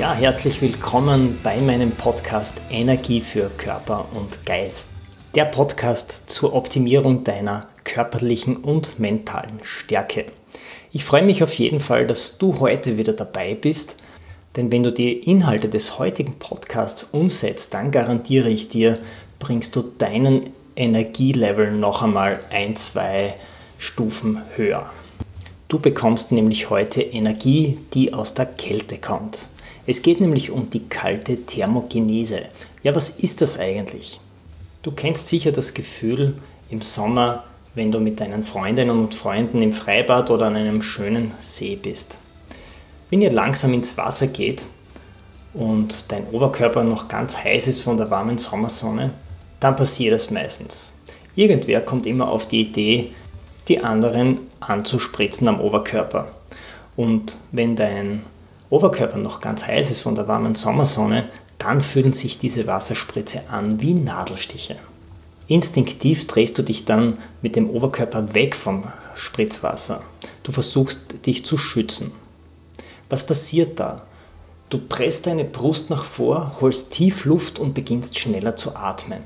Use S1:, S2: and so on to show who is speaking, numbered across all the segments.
S1: Ja, herzlich willkommen bei meinem Podcast Energie für Körper und Geist. Der Podcast zur Optimierung deiner körperlichen und mentalen Stärke. Ich freue mich auf jeden Fall, dass du heute wieder dabei bist, denn wenn du die Inhalte des heutigen Podcasts umsetzt, dann garantiere ich dir, bringst du deinen Energielevel noch einmal ein, zwei Stufen höher. Du bekommst nämlich heute Energie, die aus der Kälte kommt. Es geht nämlich um die kalte Thermogenese. Ja, was ist das eigentlich? Du kennst sicher das Gefühl im Sommer, wenn du mit deinen Freundinnen und Freunden im Freibad oder an einem schönen See bist. Wenn ihr langsam ins Wasser geht und dein Oberkörper noch ganz heiß ist von der warmen Sommersonne, dann passiert es meistens. Irgendwer kommt immer auf die Idee, die anderen anzuspritzen am Oberkörper. Und wenn dein Oberkörper noch ganz heiß ist von der warmen Sommersonne, dann fühlen sich diese Wasserspritze an wie Nadelstiche. Instinktiv drehst du dich dann mit dem Oberkörper weg vom Spritzwasser. Du versuchst dich zu schützen. Was passiert da? Du presst deine Brust nach vor, holst tief Luft und beginnst schneller zu atmen.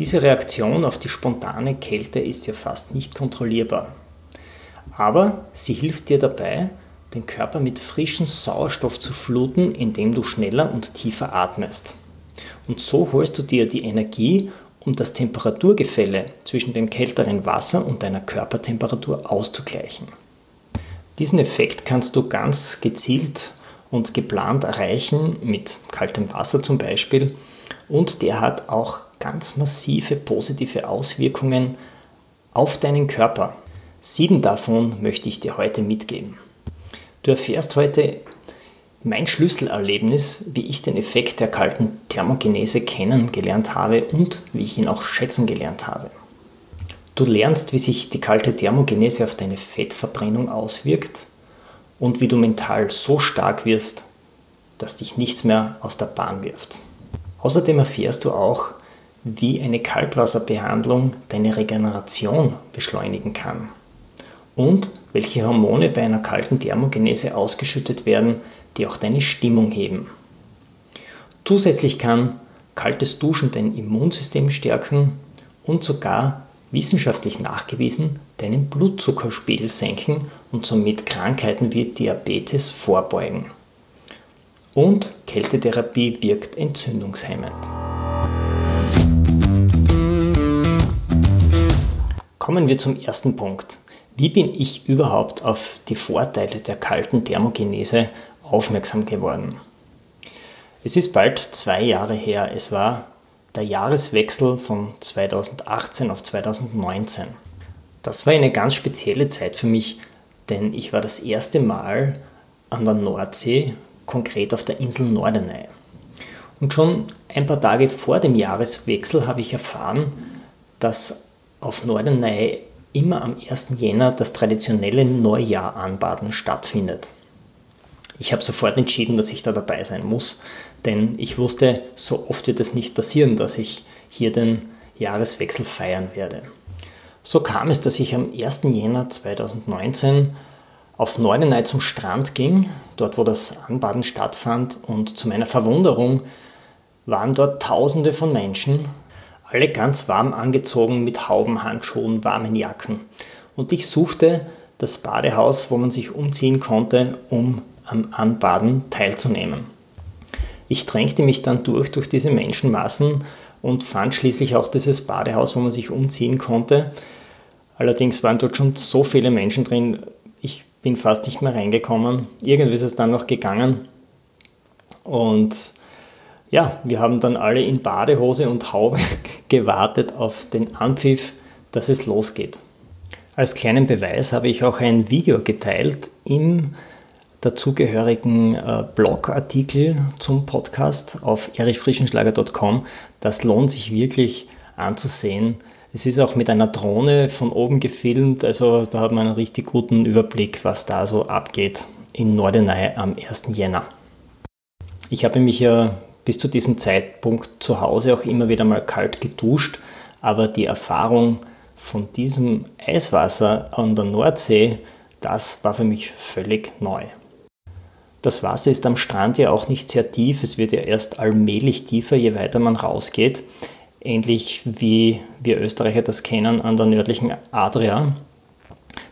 S1: Diese Reaktion auf die spontane Kälte ist ja fast nicht kontrollierbar. Aber sie hilft dir dabei, den Körper mit frischem Sauerstoff zu fluten, indem du schneller und tiefer atmest. Und so holst du dir die Energie, um das Temperaturgefälle zwischen dem kälteren Wasser und deiner Körpertemperatur auszugleichen. Diesen Effekt kannst du ganz gezielt und geplant erreichen mit kaltem Wasser zum Beispiel und der hat auch ganz massive positive Auswirkungen auf deinen Körper. Sieben davon möchte ich dir heute mitgeben. Du erfährst heute mein Schlüsselerlebnis, wie ich den Effekt der kalten Thermogenese kennengelernt habe und wie ich ihn auch schätzen gelernt habe. Du lernst, wie sich die kalte Thermogenese auf deine Fettverbrennung auswirkt und wie du mental so stark wirst, dass dich nichts mehr aus der Bahn wirft. Außerdem erfährst du auch, wie eine Kaltwasserbehandlung deine Regeneration beschleunigen kann und welche Hormone bei einer kalten Thermogenese ausgeschüttet werden, die auch deine Stimmung heben. Zusätzlich kann kaltes Duschen dein Immunsystem stärken und sogar wissenschaftlich nachgewiesen deinen Blutzuckerspiegel senken und somit Krankheiten wie Diabetes vorbeugen. Und Kältetherapie wirkt entzündungshemmend. Kommen wir zum ersten Punkt. Wie bin ich überhaupt auf die Vorteile der kalten Thermogenese aufmerksam geworden? Es ist bald zwei Jahre her. Es war der Jahreswechsel von 2018 auf 2019. Das war eine ganz spezielle Zeit für mich, denn ich war das erste Mal an der Nordsee, konkret auf der Insel Norderney. Und schon ein paar Tage vor dem Jahreswechsel habe ich erfahren, dass auf Norderney immer am 1. Jänner das traditionelle Neujahr anbaden stattfindet. Ich habe sofort entschieden, dass ich da dabei sein muss, denn ich wusste, so oft wird es nicht passieren, dass ich hier den Jahreswechsel feiern werde. So kam es, dass ich am 1. Jänner 2019 auf Neudenei zum Strand ging, dort wo das Anbaden stattfand, und zu meiner Verwunderung waren dort Tausende von Menschen, alle ganz warm angezogen mit Hauben, Handschuhen, warmen Jacken. Und ich suchte das Badehaus, wo man sich umziehen konnte, um am Anbaden teilzunehmen. Ich drängte mich dann durch, durch diese Menschenmassen und fand schließlich auch dieses Badehaus, wo man sich umziehen konnte. Allerdings waren dort schon so viele Menschen drin, ich bin fast nicht mehr reingekommen. Irgendwie ist es dann noch gegangen. Und ja, wir haben dann alle in Badehose und Haube gewartet auf den Anpfiff, dass es losgeht. Als kleinen Beweis habe ich auch ein Video geteilt im dazugehörigen äh, Blogartikel zum Podcast auf erichfrischenschlager.com. Das lohnt sich wirklich anzusehen. Es ist auch mit einer Drohne von oben gefilmt, also da hat man einen richtig guten Überblick, was da so abgeht in Nordenei am 1. Jänner. Ich habe mich ja bis zu diesem Zeitpunkt zu Hause auch immer wieder mal kalt geduscht, aber die Erfahrung von diesem Eiswasser an der Nordsee, das war für mich völlig neu. Das Wasser ist am Strand ja auch nicht sehr tief, es wird ja erst allmählich tiefer, je weiter man rausgeht, ähnlich wie wir Österreicher das kennen an der nördlichen Adria.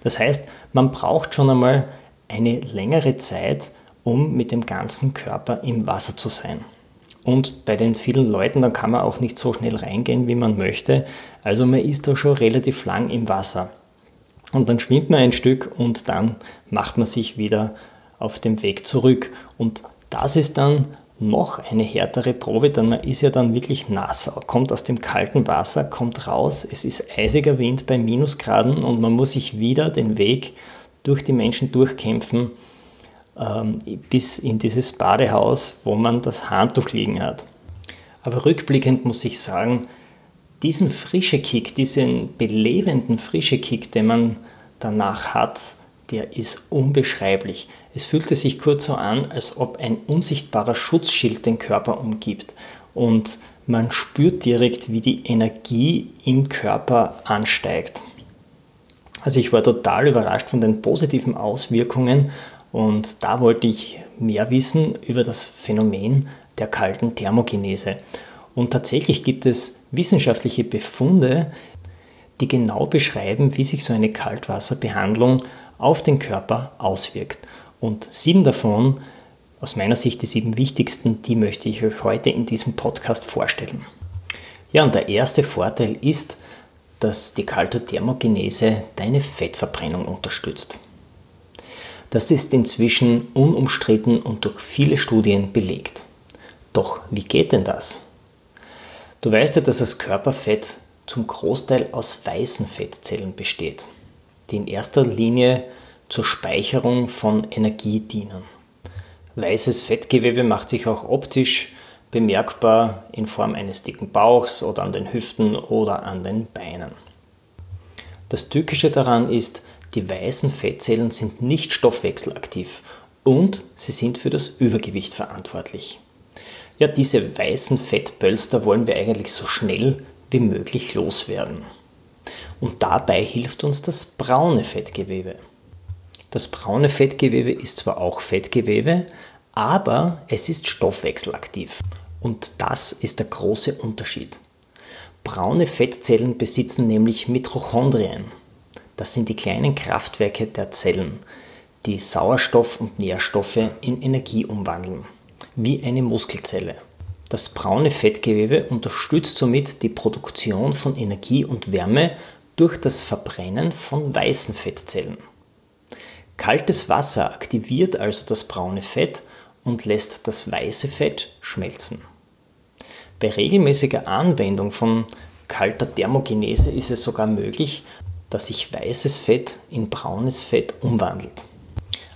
S1: Das heißt, man braucht schon einmal eine längere Zeit, um mit dem ganzen Körper im Wasser zu sein. Und bei den vielen Leuten, dann kann man auch nicht so schnell reingehen, wie man möchte. Also man ist da schon relativ lang im Wasser. Und dann schwimmt man ein Stück und dann macht man sich wieder auf dem Weg zurück. Und das ist dann noch eine härtere Probe, denn man ist ja dann wirklich nass, kommt aus dem kalten Wasser, kommt raus, es ist eisiger Wind bei Minusgraden und man muss sich wieder den Weg durch die Menschen durchkämpfen ähm, bis in dieses Badehaus, wo man das Handtuch liegen hat. Aber rückblickend muss ich sagen, diesen frische Kick, diesen belebenden frische Kick, den man danach hat, der ist unbeschreiblich. Es fühlte sich kurz so an, als ob ein unsichtbarer Schutzschild den Körper umgibt und man spürt direkt, wie die Energie im Körper ansteigt. Also ich war total überrascht von den positiven Auswirkungen und da wollte ich mehr wissen über das Phänomen der kalten Thermogenese. Und tatsächlich gibt es wissenschaftliche Befunde, die genau beschreiben, wie sich so eine Kaltwasserbehandlung auf den Körper auswirkt. Und sieben davon, aus meiner Sicht die sieben wichtigsten, die möchte ich euch heute in diesem Podcast vorstellen. Ja, und der erste Vorteil ist, dass die kalte Thermogenese deine Fettverbrennung unterstützt. Das ist inzwischen unumstritten und durch viele Studien belegt. Doch wie geht denn das? Du weißt ja, dass das Körperfett zum Großteil aus weißen Fettzellen besteht, die in erster Linie zur Speicherung von Energie dienen. Weißes Fettgewebe macht sich auch optisch bemerkbar in Form eines dicken Bauchs oder an den Hüften oder an den Beinen. Das Tückische daran ist, die weißen Fettzellen sind nicht stoffwechselaktiv und sie sind für das Übergewicht verantwortlich. Ja, diese weißen Fettpölster wollen wir eigentlich so schnell wie möglich loswerden. Und dabei hilft uns das braune Fettgewebe. Das braune Fettgewebe ist zwar auch Fettgewebe, aber es ist stoffwechselaktiv. Und das ist der große Unterschied. Braune Fettzellen besitzen nämlich Mitochondrien. Das sind die kleinen Kraftwerke der Zellen, die Sauerstoff und Nährstoffe in Energie umwandeln, wie eine Muskelzelle. Das braune Fettgewebe unterstützt somit die Produktion von Energie und Wärme durch das Verbrennen von weißen Fettzellen. Kaltes Wasser aktiviert also das braune Fett und lässt das weiße Fett schmelzen. Bei regelmäßiger Anwendung von kalter Thermogenese ist es sogar möglich, dass sich weißes Fett in braunes Fett umwandelt.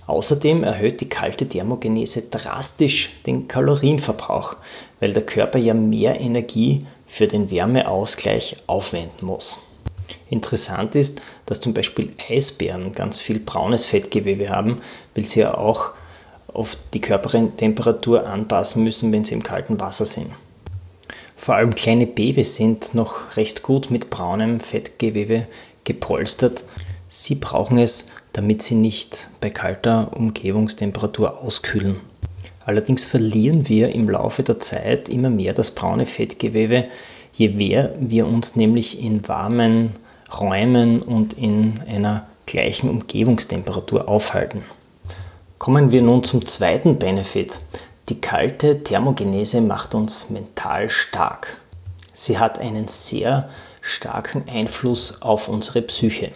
S1: Außerdem erhöht die kalte Thermogenese drastisch den Kalorienverbrauch, weil der Körper ja mehr Energie für den Wärmeausgleich aufwenden muss. Interessant ist, dass zum Beispiel Eisbären ganz viel braunes Fettgewebe haben, weil sie ja auch auf die Körpertemperatur anpassen müssen, wenn sie im kalten Wasser sind. Vor allem kleine Babys sind noch recht gut mit braunem Fettgewebe gepolstert. Sie brauchen es, damit sie nicht bei kalter Umgebungstemperatur auskühlen. Allerdings verlieren wir im Laufe der Zeit immer mehr das braune Fettgewebe, je mehr wir uns nämlich in warmen Räumen und in einer gleichen Umgebungstemperatur aufhalten. Kommen wir nun zum zweiten Benefit. Die kalte Thermogenese macht uns mental stark. Sie hat einen sehr starken Einfluss auf unsere Psyche.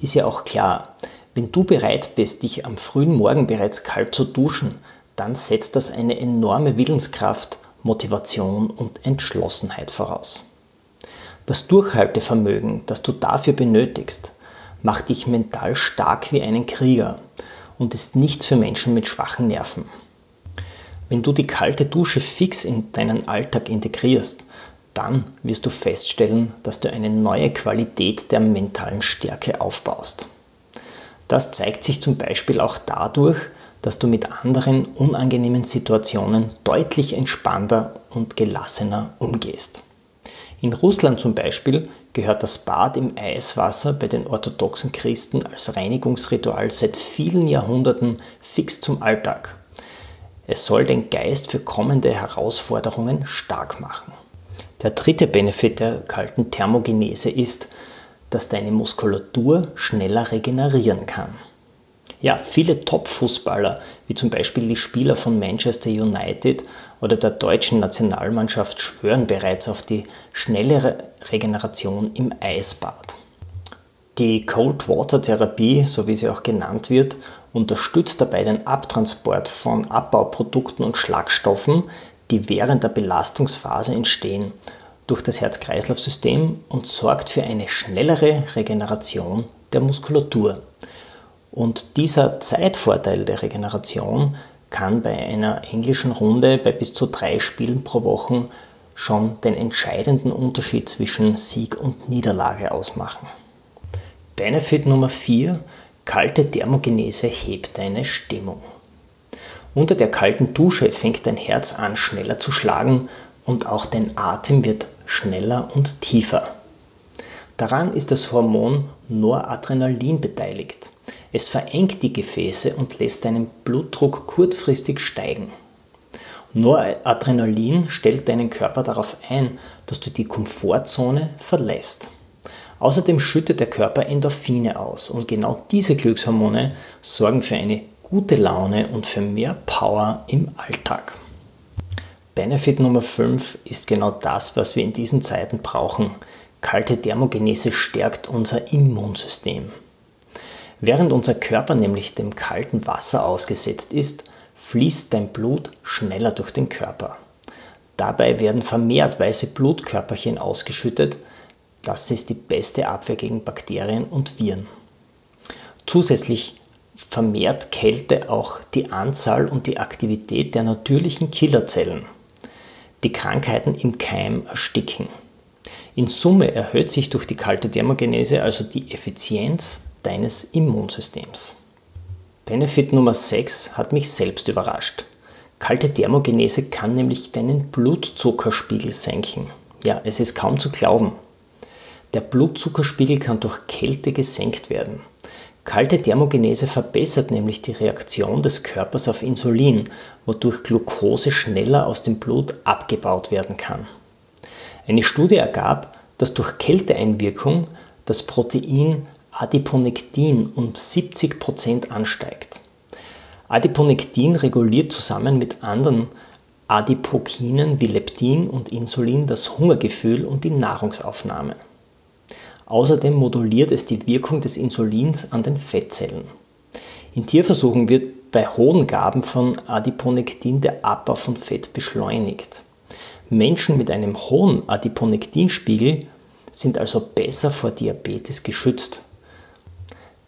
S1: Ist ja auch klar, wenn du bereit bist, dich am frühen Morgen bereits kalt zu duschen, dann setzt das eine enorme Willenskraft, Motivation und Entschlossenheit voraus. Das Durchhaltevermögen, das du dafür benötigst, macht dich mental stark wie einen Krieger und ist nichts für Menschen mit schwachen Nerven. Wenn du die kalte Dusche fix in deinen Alltag integrierst, dann wirst du feststellen, dass du eine neue Qualität der mentalen Stärke aufbaust. Das zeigt sich zum Beispiel auch dadurch, dass du mit anderen unangenehmen Situationen deutlich entspannter und gelassener umgehst. In Russland zum Beispiel gehört das Bad im Eiswasser bei den orthodoxen Christen als Reinigungsritual seit vielen Jahrhunderten fix zum Alltag. Es soll den Geist für kommende Herausforderungen stark machen. Der dritte Benefit der kalten Thermogenese ist, dass deine Muskulatur schneller regenerieren kann. Ja, viele Top-Fußballer, wie zum Beispiel die Spieler von Manchester United oder der deutschen Nationalmannschaft, schwören bereits auf die schnellere Regeneration im Eisbad. Die Cold Water Therapie, so wie sie auch genannt wird, unterstützt dabei den Abtransport von Abbauprodukten und Schlagstoffen, die während der Belastungsphase entstehen, durch das Herz-Kreislauf-System und sorgt für eine schnellere Regeneration der Muskulatur. Und dieser Zeitvorteil der Regeneration kann bei einer englischen Runde bei bis zu drei Spielen pro Woche schon den entscheidenden Unterschied zwischen Sieg und Niederlage ausmachen. Benefit Nummer 4. Kalte Thermogenese hebt deine Stimmung. Unter der kalten Dusche fängt dein Herz an schneller zu schlagen und auch dein Atem wird schneller und tiefer. Daran ist das Hormon Noradrenalin beteiligt. Es verengt die Gefäße und lässt deinen Blutdruck kurzfristig steigen. Noradrenalin stellt deinen Körper darauf ein, dass du die Komfortzone verlässt. Außerdem schüttet der Körper Endorphine aus und genau diese Glückshormone sorgen für eine gute Laune und für mehr Power im Alltag. Benefit Nummer 5 ist genau das, was wir in diesen Zeiten brauchen. Kalte Thermogenese stärkt unser Immunsystem. Während unser Körper nämlich dem kalten Wasser ausgesetzt ist, fließt dein Blut schneller durch den Körper. Dabei werden vermehrt weiße Blutkörperchen ausgeschüttet. Das ist die beste Abwehr gegen Bakterien und Viren. Zusätzlich vermehrt Kälte auch die Anzahl und die Aktivität der natürlichen Killerzellen, die Krankheiten im Keim ersticken. In Summe erhöht sich durch die kalte Thermogenese also die Effizienz deines Immunsystems. Benefit Nummer 6 hat mich selbst überrascht. Kalte Thermogenese kann nämlich deinen Blutzuckerspiegel senken. Ja, es ist kaum zu glauben. Der Blutzuckerspiegel kann durch Kälte gesenkt werden. Kalte Thermogenese verbessert nämlich die Reaktion des Körpers auf Insulin, wodurch Glucose schneller aus dem Blut abgebaut werden kann. Eine Studie ergab, dass durch Kälteeinwirkung das Protein Adiponektin um 70% ansteigt. Adiponektin reguliert zusammen mit anderen Adipokinen wie Leptin und Insulin das Hungergefühl und die Nahrungsaufnahme. Außerdem moduliert es die Wirkung des Insulins an den Fettzellen. In Tierversuchen wird bei hohen Gaben von Adiponektin der Abbau von Fett beschleunigt. Menschen mit einem hohen Adiponektinspiegel sind also besser vor Diabetes geschützt.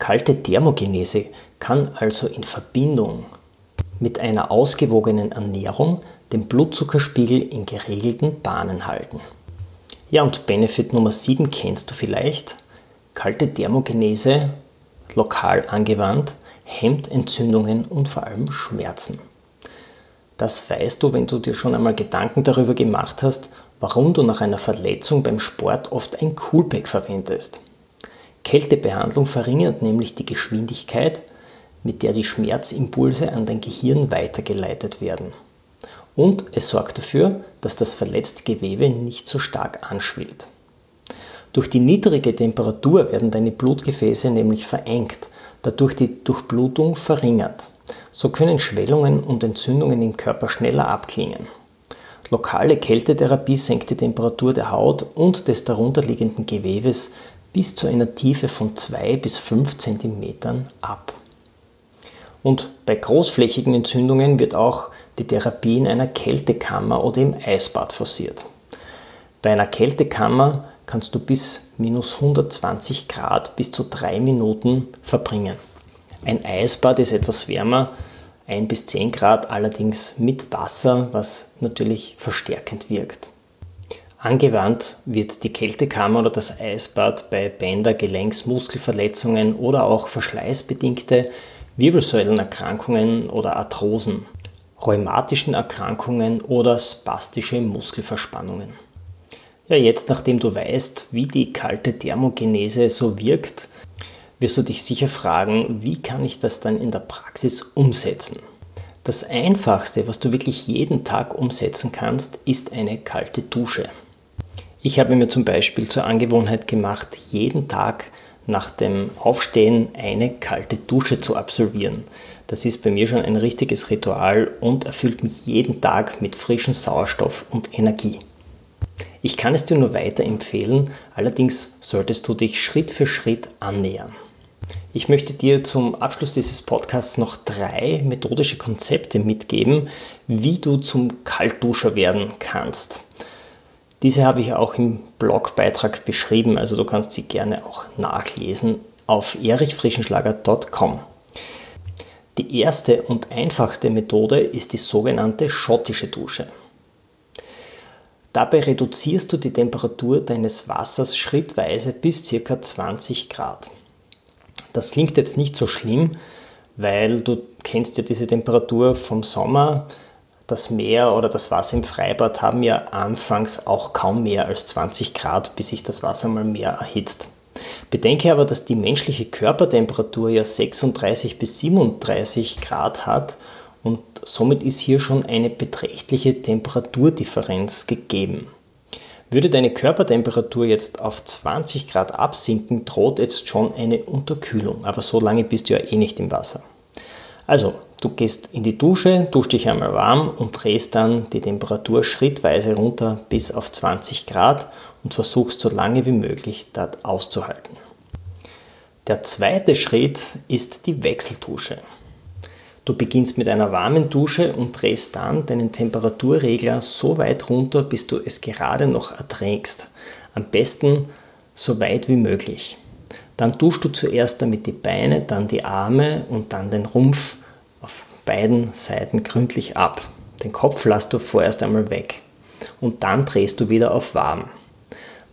S1: Kalte Thermogenese kann also in Verbindung mit einer ausgewogenen Ernährung den Blutzuckerspiegel in geregelten Bahnen halten. Ja, und Benefit Nummer 7 kennst du vielleicht. Kalte Thermogenese, lokal angewandt, hemmt Entzündungen und vor allem Schmerzen. Das weißt du, wenn du dir schon einmal Gedanken darüber gemacht hast, warum du nach einer Verletzung beim Sport oft ein Coolpack verwendest. Kältebehandlung verringert nämlich die Geschwindigkeit, mit der die Schmerzimpulse an dein Gehirn weitergeleitet werden. Und es sorgt dafür, dass das verletzte Gewebe nicht so stark anschwillt. Durch die niedrige Temperatur werden deine Blutgefäße nämlich verengt, dadurch die Durchblutung verringert. So können Schwellungen und Entzündungen im Körper schneller abklingen. Lokale Kältetherapie senkt die Temperatur der Haut und des darunterliegenden Gewebes bis zu einer Tiefe von 2 bis 5 cm ab. Und bei großflächigen Entzündungen wird auch die Therapie in einer Kältekammer oder im Eisbad forciert. Bei einer Kältekammer kannst du bis minus 120 Grad bis zu drei Minuten verbringen. Ein Eisbad ist etwas wärmer, 1 bis 10 Grad allerdings mit Wasser, was natürlich verstärkend wirkt. Angewandt wird die Kältekammer oder das Eisbad bei Bänder-, Gelenks-, Muskelverletzungen oder auch verschleißbedingte Wirbelsäulenerkrankungen oder Arthrosen, rheumatischen Erkrankungen oder spastische Muskelverspannungen. Ja, jetzt nachdem du weißt, wie die kalte Thermogenese so wirkt, wirst du dich sicher fragen, wie kann ich das dann in der Praxis umsetzen? Das Einfachste, was du wirklich jeden Tag umsetzen kannst, ist eine kalte Dusche. Ich habe mir zum Beispiel zur Angewohnheit gemacht, jeden Tag nach dem Aufstehen eine kalte Dusche zu absolvieren. Das ist bei mir schon ein richtiges Ritual und erfüllt mich jeden Tag mit frischem Sauerstoff und Energie. Ich kann es dir nur weiterempfehlen, allerdings solltest du dich Schritt für Schritt annähern. Ich möchte dir zum Abschluss dieses Podcasts noch drei methodische Konzepte mitgeben, wie du zum Kaltduscher werden kannst. Diese habe ich auch im Blogbeitrag beschrieben, also du kannst sie gerne auch nachlesen auf erichfrischenschlager.com. Die erste und einfachste Methode ist die sogenannte schottische Dusche. Dabei reduzierst du die Temperatur deines Wassers schrittweise bis ca. 20 Grad. Das klingt jetzt nicht so schlimm, weil du kennst ja diese Temperatur vom Sommer das Meer oder das Wasser im Freibad haben ja anfangs auch kaum mehr als 20 Grad, bis sich das Wasser mal mehr erhitzt. Bedenke aber, dass die menschliche Körpertemperatur ja 36 bis 37 Grad hat und somit ist hier schon eine beträchtliche Temperaturdifferenz gegeben. Würde deine Körpertemperatur jetzt auf 20 Grad absinken, droht jetzt schon eine Unterkühlung, aber so lange bist du ja eh nicht im Wasser. Also, du gehst in die Dusche, duschst dich einmal warm und drehst dann die Temperatur schrittweise runter bis auf 20 Grad und versuchst so lange wie möglich dort auszuhalten. Der zweite Schritt ist die Wechseldusche. Du beginnst mit einer warmen Dusche und drehst dann deinen Temperaturregler so weit runter, bis du es gerade noch erträgst. Am besten so weit wie möglich. Dann duschst du zuerst damit die Beine, dann die Arme und dann den Rumpf beiden Seiten gründlich ab. Den Kopf lässt du vorerst einmal weg und dann drehst du wieder auf warm.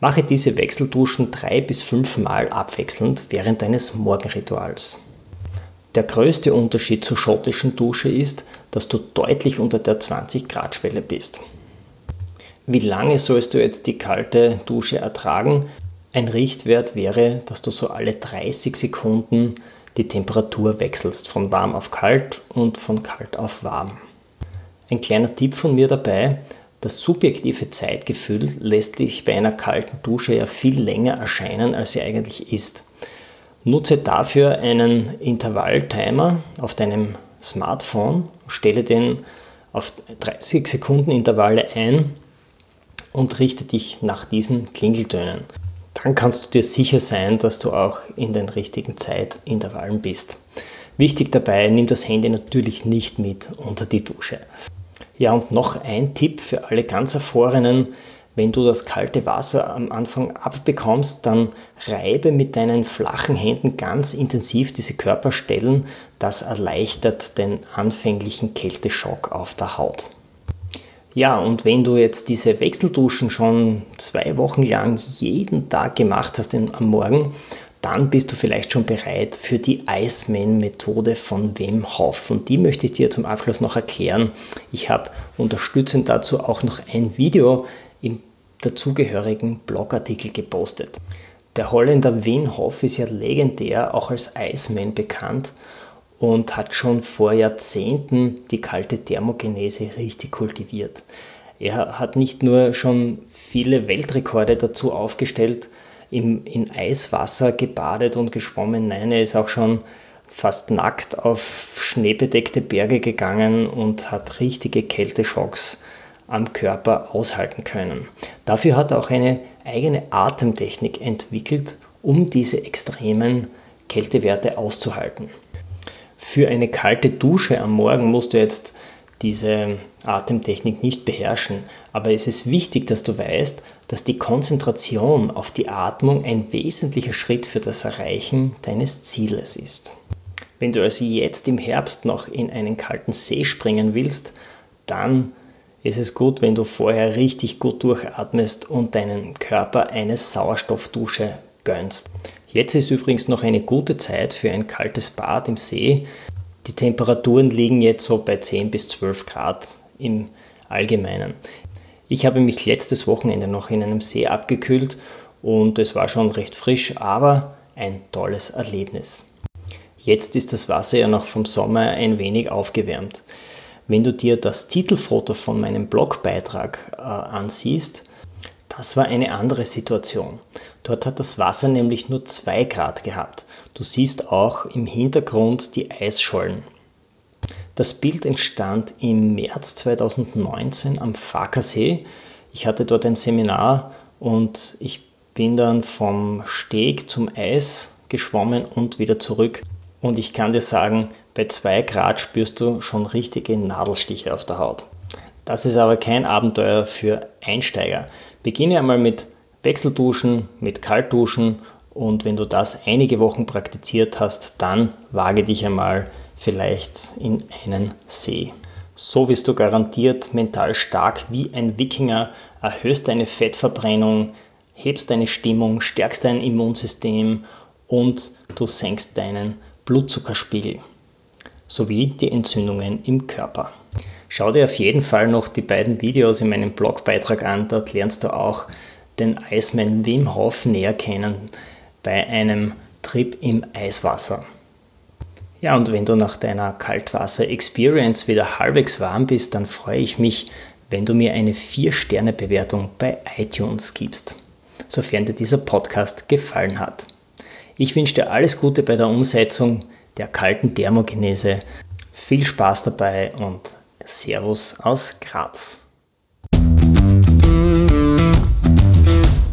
S1: Mache diese Wechselduschen drei bis fünf Mal abwechselnd während deines Morgenrituals. Der größte Unterschied zur schottischen Dusche ist, dass du deutlich unter der 20 Grad Schwelle bist. Wie lange sollst du jetzt die kalte Dusche ertragen? Ein Richtwert wäre, dass du so alle 30 Sekunden die Temperatur wechselst von warm auf kalt und von kalt auf warm. Ein kleiner Tipp von mir dabei, das subjektive Zeitgefühl lässt dich bei einer kalten Dusche ja viel länger erscheinen, als sie eigentlich ist. Nutze dafür einen Intervalltimer auf deinem Smartphone, stelle den auf 30 Sekunden Intervalle ein und richte dich nach diesen Klingeltönen dann kannst du dir sicher sein, dass du auch in den richtigen Zeitintervallen bist. Wichtig dabei, nimm das Handy natürlich nicht mit unter die Dusche. Ja, und noch ein Tipp für alle ganz Erfrorenen. Wenn du das kalte Wasser am Anfang abbekommst, dann reibe mit deinen flachen Händen ganz intensiv diese Körperstellen. Das erleichtert den anfänglichen Kälteschock auf der Haut. Ja, und wenn du jetzt diese Wechselduschen schon zwei Wochen lang jeden Tag gemacht hast am Morgen, dann bist du vielleicht schon bereit für die Iceman-Methode von Wim Hof. Und die möchte ich dir zum Abschluss noch erklären. Ich habe unterstützend dazu auch noch ein Video im dazugehörigen Blogartikel gepostet. Der Holländer Wim Hof ist ja legendär auch als Iceman bekannt und hat schon vor Jahrzehnten die kalte Thermogenese richtig kultiviert. Er hat nicht nur schon viele Weltrekorde dazu aufgestellt, im, in Eiswasser gebadet und geschwommen, nein, er ist auch schon fast nackt auf schneebedeckte Berge gegangen und hat richtige Kälteschocks am Körper aushalten können. Dafür hat er auch eine eigene Atemtechnik entwickelt, um diese extremen Kältewerte auszuhalten. Für eine kalte Dusche am Morgen musst du jetzt diese Atemtechnik nicht beherrschen. Aber es ist wichtig, dass du weißt, dass die Konzentration auf die Atmung ein wesentlicher Schritt für das Erreichen deines Zieles ist. Wenn du also jetzt im Herbst noch in einen kalten See springen willst, dann ist es gut, wenn du vorher richtig gut durchatmest und deinen Körper eine Sauerstoffdusche gönnst. Jetzt ist übrigens noch eine gute Zeit für ein kaltes Bad im See. Die Temperaturen liegen jetzt so bei 10 bis 12 Grad im Allgemeinen. Ich habe mich letztes Wochenende noch in einem See abgekühlt und es war schon recht frisch, aber ein tolles Erlebnis. Jetzt ist das Wasser ja noch vom Sommer ein wenig aufgewärmt. Wenn du dir das Titelfoto von meinem Blogbeitrag äh, ansiehst, das war eine andere Situation. Dort hat das Wasser nämlich nur 2 Grad gehabt. Du siehst auch im Hintergrund die Eisschollen. Das Bild entstand im März 2019 am Fakersee. Ich hatte dort ein Seminar und ich bin dann vom Steg zum Eis geschwommen und wieder zurück. Und ich kann dir sagen, bei 2 Grad spürst du schon richtige Nadelstiche auf der Haut. Das ist aber kein Abenteuer für Einsteiger. Beginne einmal mit Wechselduschen, mit Kaltduschen und wenn du das einige Wochen praktiziert hast, dann wage dich einmal vielleicht in einen See. So wirst du garantiert mental stark wie ein Wikinger, erhöhst deine Fettverbrennung, hebst deine Stimmung, stärkst dein Immunsystem und du senkst deinen Blutzuckerspiegel sowie die Entzündungen im Körper. Schau dir auf jeden Fall noch die beiden Videos in meinem Blogbeitrag an, dort lernst du auch den Eismann Wim Hof näher kennen bei einem Trip im Eiswasser. Ja, und wenn du nach deiner Kaltwasser-Experience wieder halbwegs warm bist, dann freue ich mich, wenn du mir eine 4-Sterne-Bewertung bei iTunes gibst, sofern dir dieser Podcast gefallen hat. Ich wünsche dir alles Gute bei der Umsetzung der kalten Thermogenese. Viel Spaß dabei und Servus aus Graz.